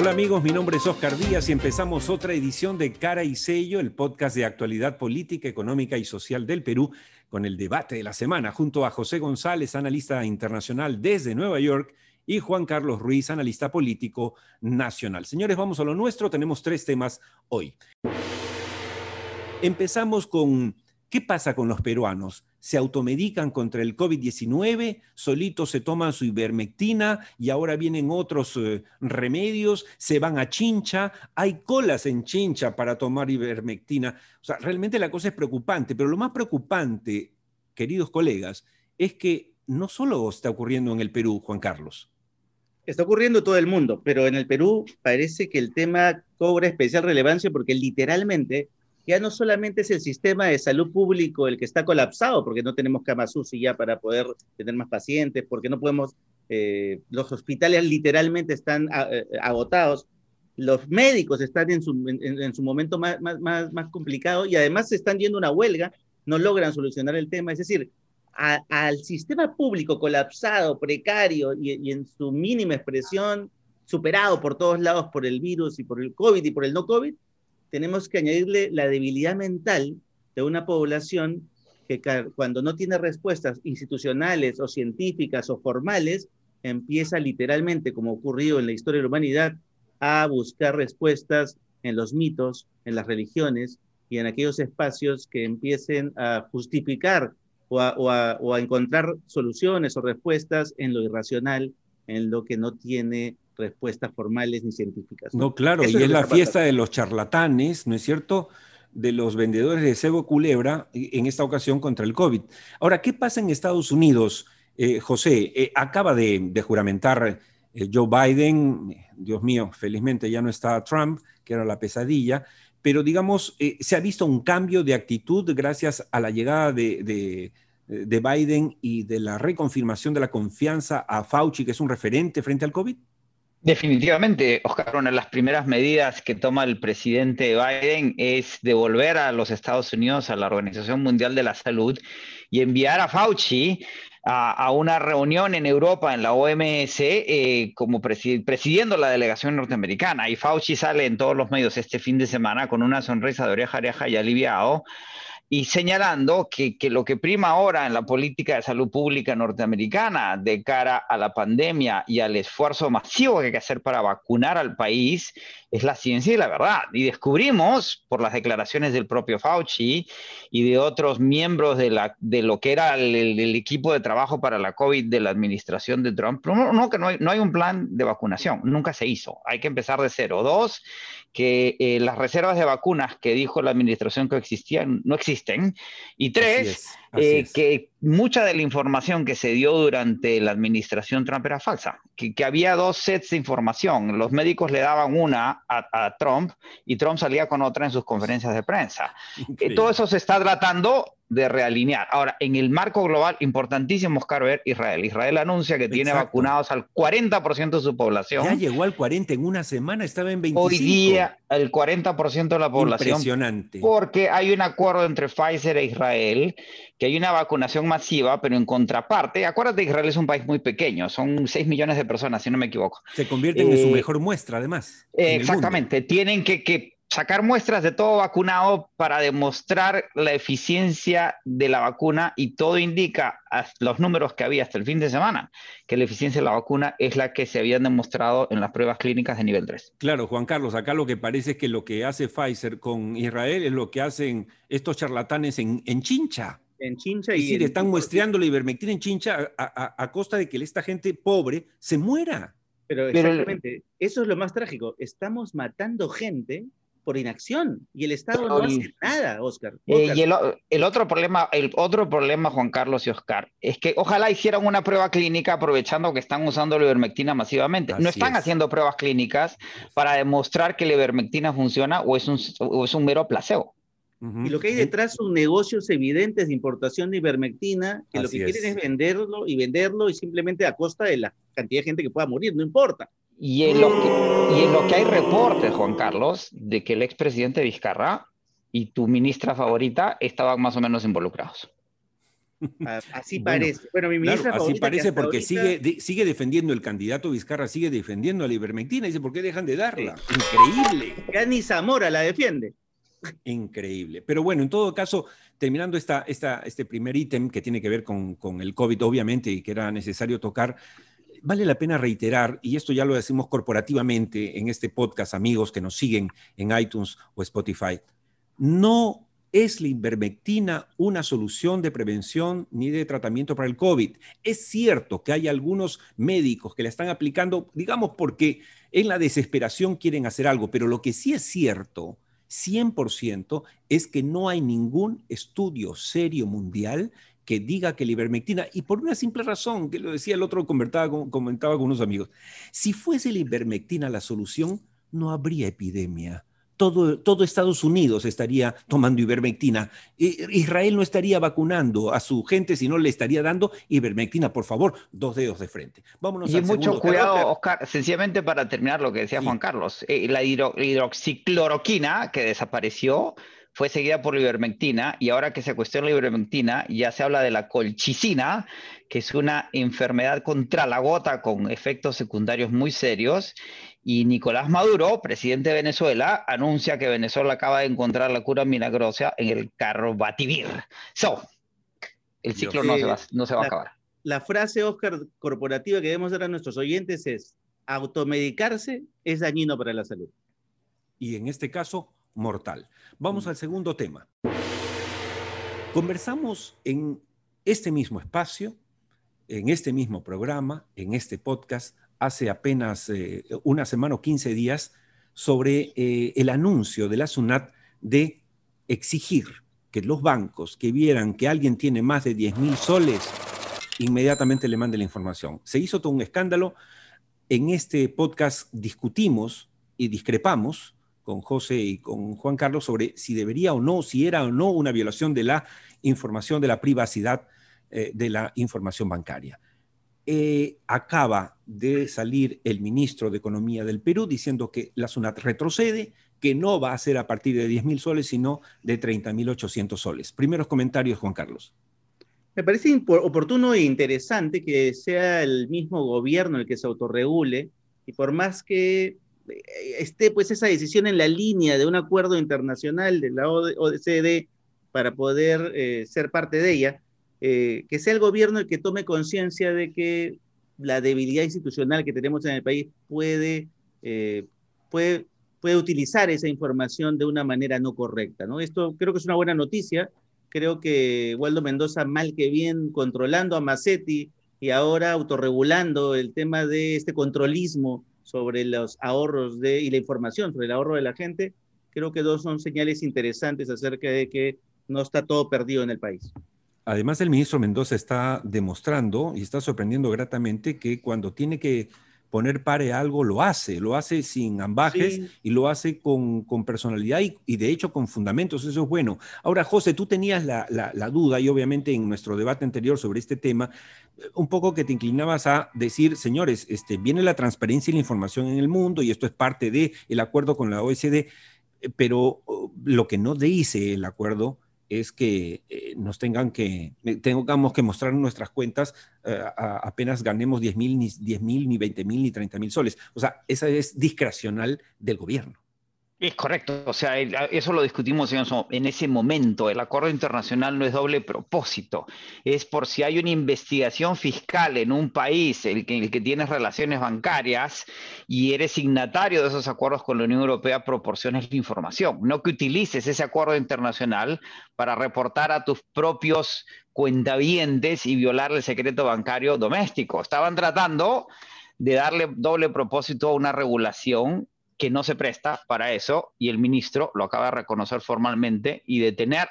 Hola amigos, mi nombre es Oscar Díaz y empezamos otra edición de Cara y Sello, el podcast de actualidad política, económica y social del Perú, con el debate de la semana, junto a José González, analista internacional desde Nueva York, y Juan Carlos Ruiz, analista político nacional. Señores, vamos a lo nuestro, tenemos tres temas hoy. Empezamos con ¿Qué pasa con los peruanos? ¿Se automedican contra el COVID-19? ¿Solitos se toman su ivermectina y ahora vienen otros eh, remedios? ¿Se van a Chincha? ¿Hay colas en Chincha para tomar ivermectina? O sea, realmente la cosa es preocupante, pero lo más preocupante, queridos colegas, es que no solo está ocurriendo en el Perú, Juan Carlos. Está ocurriendo en todo el mundo, pero en el Perú parece que el tema cobra especial relevancia porque literalmente ya no solamente es el sistema de salud público el que está colapsado, porque no tenemos camas UCI ya para poder tener más pacientes, porque no podemos, eh, los hospitales literalmente están ah, eh, agotados, los médicos están en su, en, su momento más, más, más, complicado y además se están yendo a una huelga, no logran solucionar el tema. Es decir, al sistema público colapsado, precario y, y en su mínima expresión, superado por todos lados por el virus y por el COVID y por el no COVID, tenemos que añadirle la debilidad mental de una población que cuando no tiene respuestas institucionales o científicas o formales, empieza literalmente, como ocurrido en la historia de la humanidad, a buscar respuestas en los mitos, en las religiones y en aquellos espacios que empiecen a justificar o a encontrar soluciones o respuestas en lo irracional, en lo que no tiene respuestas formales ni científicas. No, claro, y es, la fiesta de los charlatanes, ¿no es cierto? de los vendedores de cebo culebra, en esta ocasión contra el COVID. Ahora, ¿qué pasa en Estados Unidos, eh, José? Eh, acaba de, juramentar eh, Joe Biden, Dios mío, felizmente ya no está Trump, que era la pesadilla, pero digamos, se ha visto un cambio de actitud gracias a la llegada de, de Biden y de la reconfirmación de la confianza a Fauci, que es un referente frente al COVID. Definitivamente, Oscar, una de las primeras medidas que toma el presidente Biden es devolver a los Estados Unidos a la Organización Mundial de la Salud y enviar a Fauci a, una reunión en Europa, en la OMS, eh, como presidiendo la delegación norteamericana. Y Fauci sale en todos los medios este fin de semana con una sonrisa de oreja a oreja y aliviado y señalando que, lo que prima ahora en la política de salud pública norteamericana de cara a la pandemia y al esfuerzo masivo que hay que hacer para vacunar al país es la ciencia y la verdad. Y descubrimos, por las declaraciones del propio Fauci y de otros miembros de, la, de lo que era el, equipo de trabajo para la COVID de la administración de Trump, no, que no hay, no hay un plan de vacunación, nunca se hizo, hay que empezar de cero. Dos, que eh, las reservas de vacunas que dijo la administración que existían no existen. Y tres, eh, que mucha de la información que se dio durante la administración Trump era falsa, que, había dos sets de información. Los médicos le daban una a, Trump y Trump salía con otra en sus conferencias de prensa. Eh, todo eso se está tratando de realinear. Ahora, en el marco global, importantísimo, Oscar, ver Israel. Israel anuncia que tiene vacunados al 40% de su población. Ya llegó al 40 en una semana, estaba en 25. Hoy día, el 40% de la población. Impresionante. Porque hay un acuerdo entre Pfizer e Israel, que hay una vacunación masiva, pero en contraparte, acuérdate, Israel es un país muy pequeño, son 6 millones de personas, si no me equivoco. Se convierten en su eh, mejor muestra, además. exactamente, tienen que, que sacar muestras de todo vacunado para demostrar la eficiencia de la vacuna y todo indica, los números que había hasta el fin de semana, que la eficiencia de la vacuna es la que se habían demostrado en las pruebas clínicas de nivel 3. Claro, Juan Carlos, acá lo que parece es que lo que hace Pfizer con Israel es lo que hacen estos charlatanes en, Chincha. En Chincha y... Es decir, están muestreando la ivermectina en Chincha a, costa de que esta gente pobre se muera. Pero exactamente, eso es lo más trágico. Estamos matando gente por inacción y el Estado no hace nada, Oscar. Eh, y el, otro problema, el otro problema, Juan Carlos y Oscar, es que ojalá hicieran una prueba clínica aprovechando que están usando la ivermectina masivamente. no están haciendo pruebas clínicas para demostrar que la ivermectina funciona o es un, es un mero placebo. Y lo que hay detrás son negocios evidentes de importación de ivermectina, que lo que quieren es venderlo y venderlo y simplemente a costa de la cantidad de gente que pueda morir, no importa. Y en, lo que, y en lo que hay reportes, Juan Carlos, de que el expresidente Vizcarra y tu ministra favorita estaban más o menos involucrados. Así parece. Bueno, mi ministra Así parece porque sigue, sigue defendiendo el candidato Vizcarra, sigue defendiendo a la ivermectina. Dice, ¿por qué dejan de darla? Increíble. Ya ni Zamora la defiende. Increíble. Pero bueno, en todo caso, terminando esta, esta, este primer ítem que tiene que ver con, con el COVID, obviamente, y que era necesario tocar, vale la pena reiterar, y esto ya lo decimos corporativamente en este podcast, amigos que nos siguen en iTunes o Spotify, no es la ivermectina una solución de prevención ni de tratamiento para el COVID. Es cierto que hay algunos médicos que la están aplicando, digamos, porque en la desesperación quieren hacer algo, pero lo que sí es cierto, 100%, es que no hay ningún estudio serio mundial que diga que la ivermectina, y por una simple razón, que lo decía el otro, comentaba, comentaba con unos amigos, si fuese la ivermectina la solución, no habría epidemia. Todo, todo, Estados Unidos estaría tomando ivermectina. Israel no estaría vacunando a su gente, sino le estaría dando ivermectina. Por favor, dos dedos de frente. Vámonos y mucho cuidado, Oscar, sencillamente para terminar lo que decía Juan Carlos. Eh, la hidroxicloroquina que desapareció fue seguida por la ivermectina y ahora que se cuestiona la ivermectina ya se habla de la colchicina, que es una enfermedad contra la gota con efectos secundarios muy serios. Y Nicolás Maduro, presidente de Venezuela, anuncia que Venezuela acaba de encontrar la cura milagrosa en el carbativir. So, el ciclo no, se va, no se va a acabar. La frase, Oscar, corporativa que debemos dar a nuestros oyentes es, automedicarse es dañino para la salud. Y en este caso, mortal. Vamos al segundo tema. Conversamos en este mismo espacio, en este mismo programa, en este podcast, hace apenas eh, una semana o 15 días, sobre eh, el anuncio de la SUNAT de exigir que los bancos que vieran que alguien tiene más de 10 mil soles, inmediatamente le mande la información. Se hizo todo un escándalo. En este podcast discutimos y discrepamos con José y con Juan Carlos sobre si debería o no, si era o no una violación de la información, de la privacidad eh, de la información bancaria. Eh, acaba de salir el ministro de Economía del Perú diciendo que la SUNAT retrocede, que no va a ser a partir de 10 mil soles, sino de 30 mil 800 soles. Primeros comentarios, Juan Carlos. Me parece oportuno e interesante que sea el mismo gobierno el que se autorregule y por más que esté pues esa decisión en la línea de un acuerdo internacional de la OCDE para poder eh, ser parte de ella, eh, que sea el gobierno el que tome conciencia de que la debilidad institucional que tenemos en el país puede, eh, puede, puede utilizar esa información de una manera no correcta. ¿no? Esto creo que es una buena noticia. Creo que Waldo Mendoza, mal que bien, controlando a Massetti y ahora autorregulando el tema de este controlismo sobre los ahorros de, y la información sobre el ahorro de la gente, creo que dos son señales interesantes acerca de que no está todo perdido en el país. Además, el ministro Mendoza está demostrando y está sorprendiendo gratamente que cuando tiene que poner pare a algo, lo hace, lo hace sin ambajes y lo hace con, personalidad y, de hecho con fundamentos, eso es bueno. Ahora, José, tú tenías la, duda y obviamente en nuestro debate anterior sobre este tema, un poco que te inclinabas a decir, señores, este, viene la transparencia y la información en el mundo y esto es parte del el acuerdo con la OECD, pero oh, lo que no dice el acuerdo es que eh, nos tengan que, eh, tengamos que mostrar nuestras cuentas eh, apenas ganemos 10 mil, ni 10 mil, ni 20 mil, ni 30 mil soles. O sea, esa es discrecional del gobierno. Es correcto, o sea, eso lo discutimos en ese momento. El acuerdo internacional no es doble propósito, es por si hay una investigación fiscal en un país en el que, el que tienes relaciones bancarias y eres signatario de esos acuerdos con la Unión Europea, proporciones la información, no que utilices ese acuerdo internacional para reportar a tus propios cuentavientes y violar el secreto bancario doméstico. Estaban tratando de darle doble propósito a una regulación que no se presta para eso y el ministro lo acaba de reconocer formalmente y de tener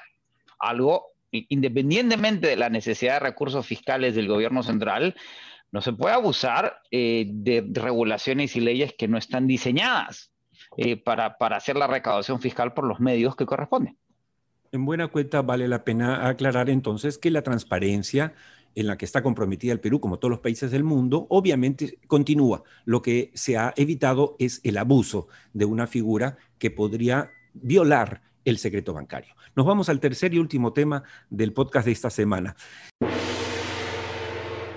algo, independientemente de la necesidad de recursos fiscales del gobierno central, no se puede abusar eh, de regulaciones y leyes que no están diseñadas eh, para, para hacer la recaudación fiscal por los medios que corresponden. En buena cuenta vale la pena aclarar entonces que la transparencia en la que está comprometida el Perú, como todos los países del mundo, obviamente continúa. Lo que se ha evitado es el abuso de una figura que podría violar el secreto bancario. Nos vamos al tercer y último tema del podcast de esta semana.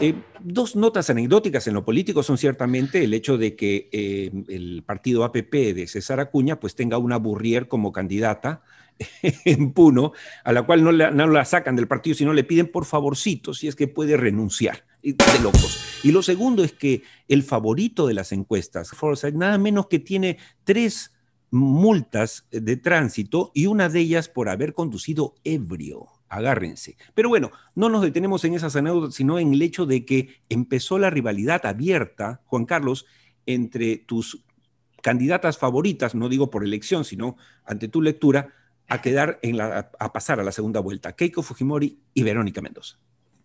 Eh, dos notas anecdóticas en lo político son ciertamente el hecho de que eh, el partido APP de César Acuña pues tenga una Burrier como candidata en Puno, a la cual no la, no la sacan del partido, sino le piden por favorcito si es que puede renunciar. De locos. Y lo segundo es que el favorito de las encuestas, Forsyth, nada menos que tiene tres multas de tránsito y una de ellas por haber conducido ebrio agárrense. Pero bueno, no nos detenemos en esas anécdotas, sino en el hecho de que empezó la rivalidad abierta, Juan Carlos, entre tus candidatas favoritas, no digo por elección, sino ante tu lectura, a quedar en la, a pasar a la segunda vuelta, Keiko Fujimori y Verónica Mendoza.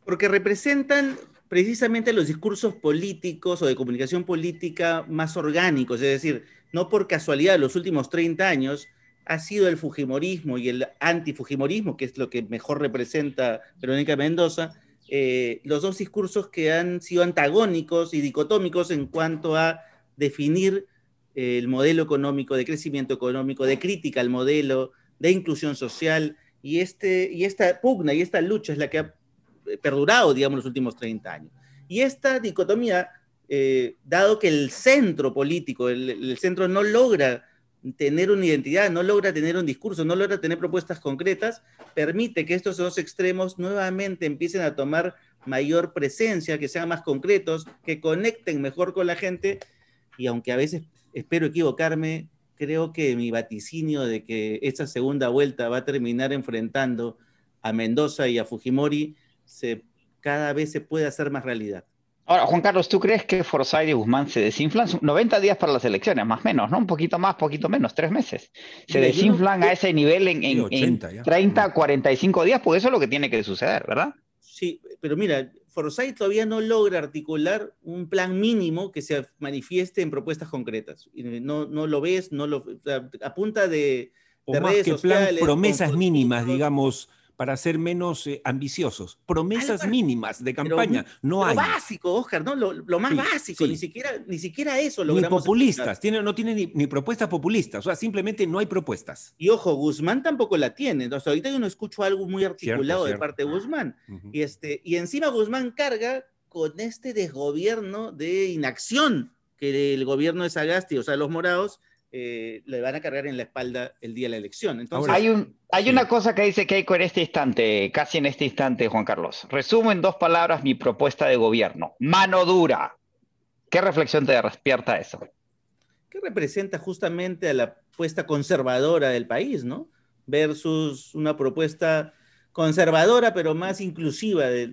Porque representan precisamente los discursos políticos o de comunicación política más orgánicos, es decir, no por casualidad los últimos 30 años ha sido el Fujimorismo y el antifujimorismo, que es lo que mejor representa Verónica Mendoza, eh, los dos discursos que han sido antagónicos y dicotómicos en cuanto a definir eh, el modelo económico, de crecimiento económico, de crítica al modelo, de inclusión social, y, este, y esta pugna y esta lucha es la que ha perdurado, digamos, los últimos 30 años. Y esta dicotomía, eh, dado que el centro político, el centro no logra tener una identidad, no logra tener un discurso, no logra tener propuestas concretas, permite que estos dos extremos nuevamente empiecen a tomar mayor presencia, que sean más concretos, que conecten mejor con la gente. Y aunque a veces espero equivocarme, creo que mi vaticinio de que esta segunda vuelta va a terminar enfrentando a Mendoza y a Fujimori, se, cada vez se puede hacer más realidad. Ahora, Juan Carlos, ¿tú crees que Forsyth y Guzmán se desinflan? 90 días para las elecciones, más o menos, ¿no? Un poquito más, poquito menos, tres meses. Se desinflan a ese nivel en, en, 30, 45 días, porque eso es lo que tiene que suceder, ¿verdad? Sí, pero mira, Forsyth todavía no logra articular un plan mínimo que se manifieste en propuestas concretas. No, no lo ves, no lo, a punta de, de redes que sociales. promesas mínimas, digamos para ser menos eh, ambiciosos. Promesas mínimas de campaña, no hay. Lo básico, Oscar, ¿no? Lo, más básico, Ni, siquiera, ni siquiera eso Ni populistas, tiene, no tiene ni, propuestas populistas, o sea, simplemente no hay propuestas. Y ojo, Guzmán tampoco la tiene, entonces ahorita yo no escucho algo muy articulado de parte de Guzmán. y, este, y encima Guzmán carga con este desgobierno de inacción que el gobierno de Sagasti, o sea, los morados, eh, le van a cargar en la espalda el día de la elección. Entonces, hay un, hay una cosa que dice Keiko en este instante, casi en este instante, Juan Carlos. Resumo en dos palabras mi propuesta de gobierno. Mano dura. ¿Qué reflexión te despierta eso? Que representa justamente a la apuesta conservadora del país, ¿no? Versus una propuesta conservadora, pero más inclusiva de,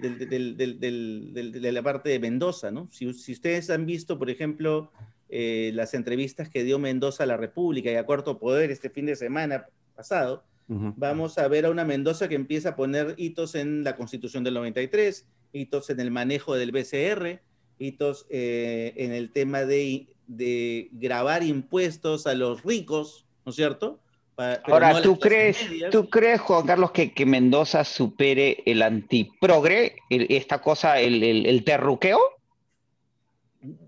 la parte de Mendoza, ¿no? Si, si ustedes han visto, por ejemplo, eh, las entrevistas que dio Mendoza a la República y a Cuarto Poder este fin de semana pasado, vamos a ver a una Mendoza que empieza a poner hitos en la Constitución del 93, hitos en el manejo del BCR, hitos eh, en el tema de, de, grabar impuestos a los ricos, ¿no es cierto? Ahora, ¿tú, crees, ¿tú crees, Juan Carlos, que, que Mendoza supere el antiprogre, esta cosa, el, el, el terruqueo?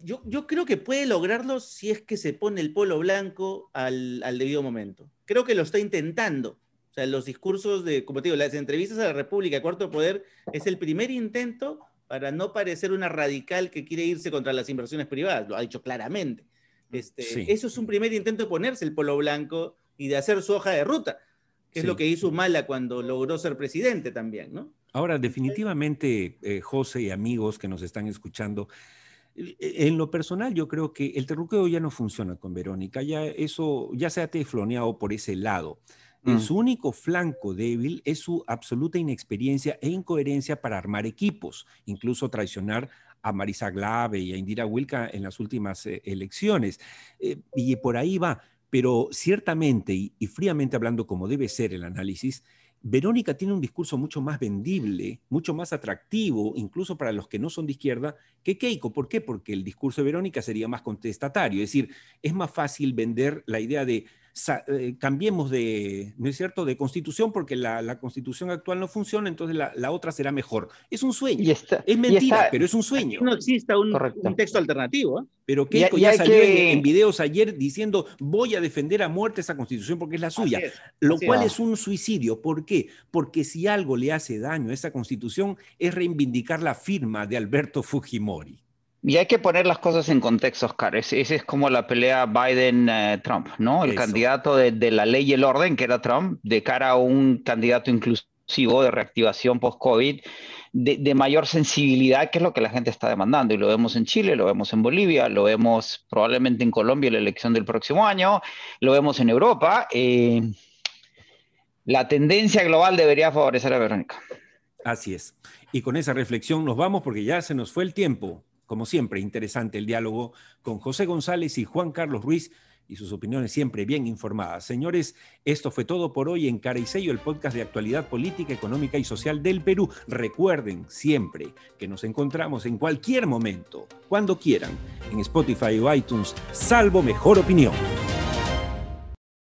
Yo, creo que puede lograrlo si es que se pone el polo blanco al, debido momento. Creo que lo está intentando. O sea, los discursos de, como te digo, las entrevistas a la República, Cuarto Poder, es el primer intento para no parecer una radical que quiere irse contra las inversiones privadas. Lo ha dicho claramente. Este, Eso es un primer intento de ponerse el polo blanco y de hacer su hoja de ruta, que es lo que hizo Mala cuando logró ser presidente también, ¿no? Ahora, definitivamente, eh, José y amigos que nos están escuchando, en lo personal, yo creo que el terruqueo ya no funciona con Verónica, ya eso ya se ha tefloneado por ese lado. Mm. Su único flanco débil es su absoluta inexperiencia e incoherencia para armar equipos, incluso traicionar a Marisa Glave y a Indira Wilka en las últimas eh, elecciones. Eh, y por ahí va, pero ciertamente y fríamente hablando como debe ser el análisis, Verónica tiene un discurso mucho más vendible, mucho más atractivo, incluso para los que no son de izquierda, que Keiko. ¿Por qué? Porque el discurso de Verónica sería más contestatario. Es decir, es más fácil vender la idea de eh, cambiemos de, ¿no es cierto?, de constitución porque la, constitución actual no funciona, entonces la, otra será mejor. Es un sueño. es mentira, pero es un sueño. No existe un, texto alternativo. ¿eh? Pero Keiko ya, salió en, videos ayer diciendo voy a defender a muerte esa constitución porque es la suya, lo cual es un suicidio. ¿Por qué? Porque si algo le hace daño a esa constitución es reivindicar la firma de Alberto Fujimori. Y hay que poner las cosas en contexto, Oscar. Esa es como la pelea Biden-Trump, ¿no? El candidato de, la ley y el orden, que era Trump, de cara a un candidato inclusivo de reactivación post-COVID, de, mayor sensibilidad, que es lo que la gente está demandando. Y lo vemos en Chile, lo vemos en Bolivia, lo vemos probablemente en Colombia en la elección del próximo año, lo vemos en Europa. Eh, la tendencia global debería favorecer a Verónica. Así es. Y con esa reflexión nos vamos porque ya se nos fue el tiempo. Como siempre, interesante el diálogo con José González y Juan Carlos Ruiz y sus opiniones siempre bien informadas. Señores, esto fue todo por hoy en Cara y Sello, el podcast de actualidad política, económica y social del Perú. Recuerden siempre que nos encontramos en cualquier momento, cuando quieran, en Spotify o iTunes, salvo mejor opinión.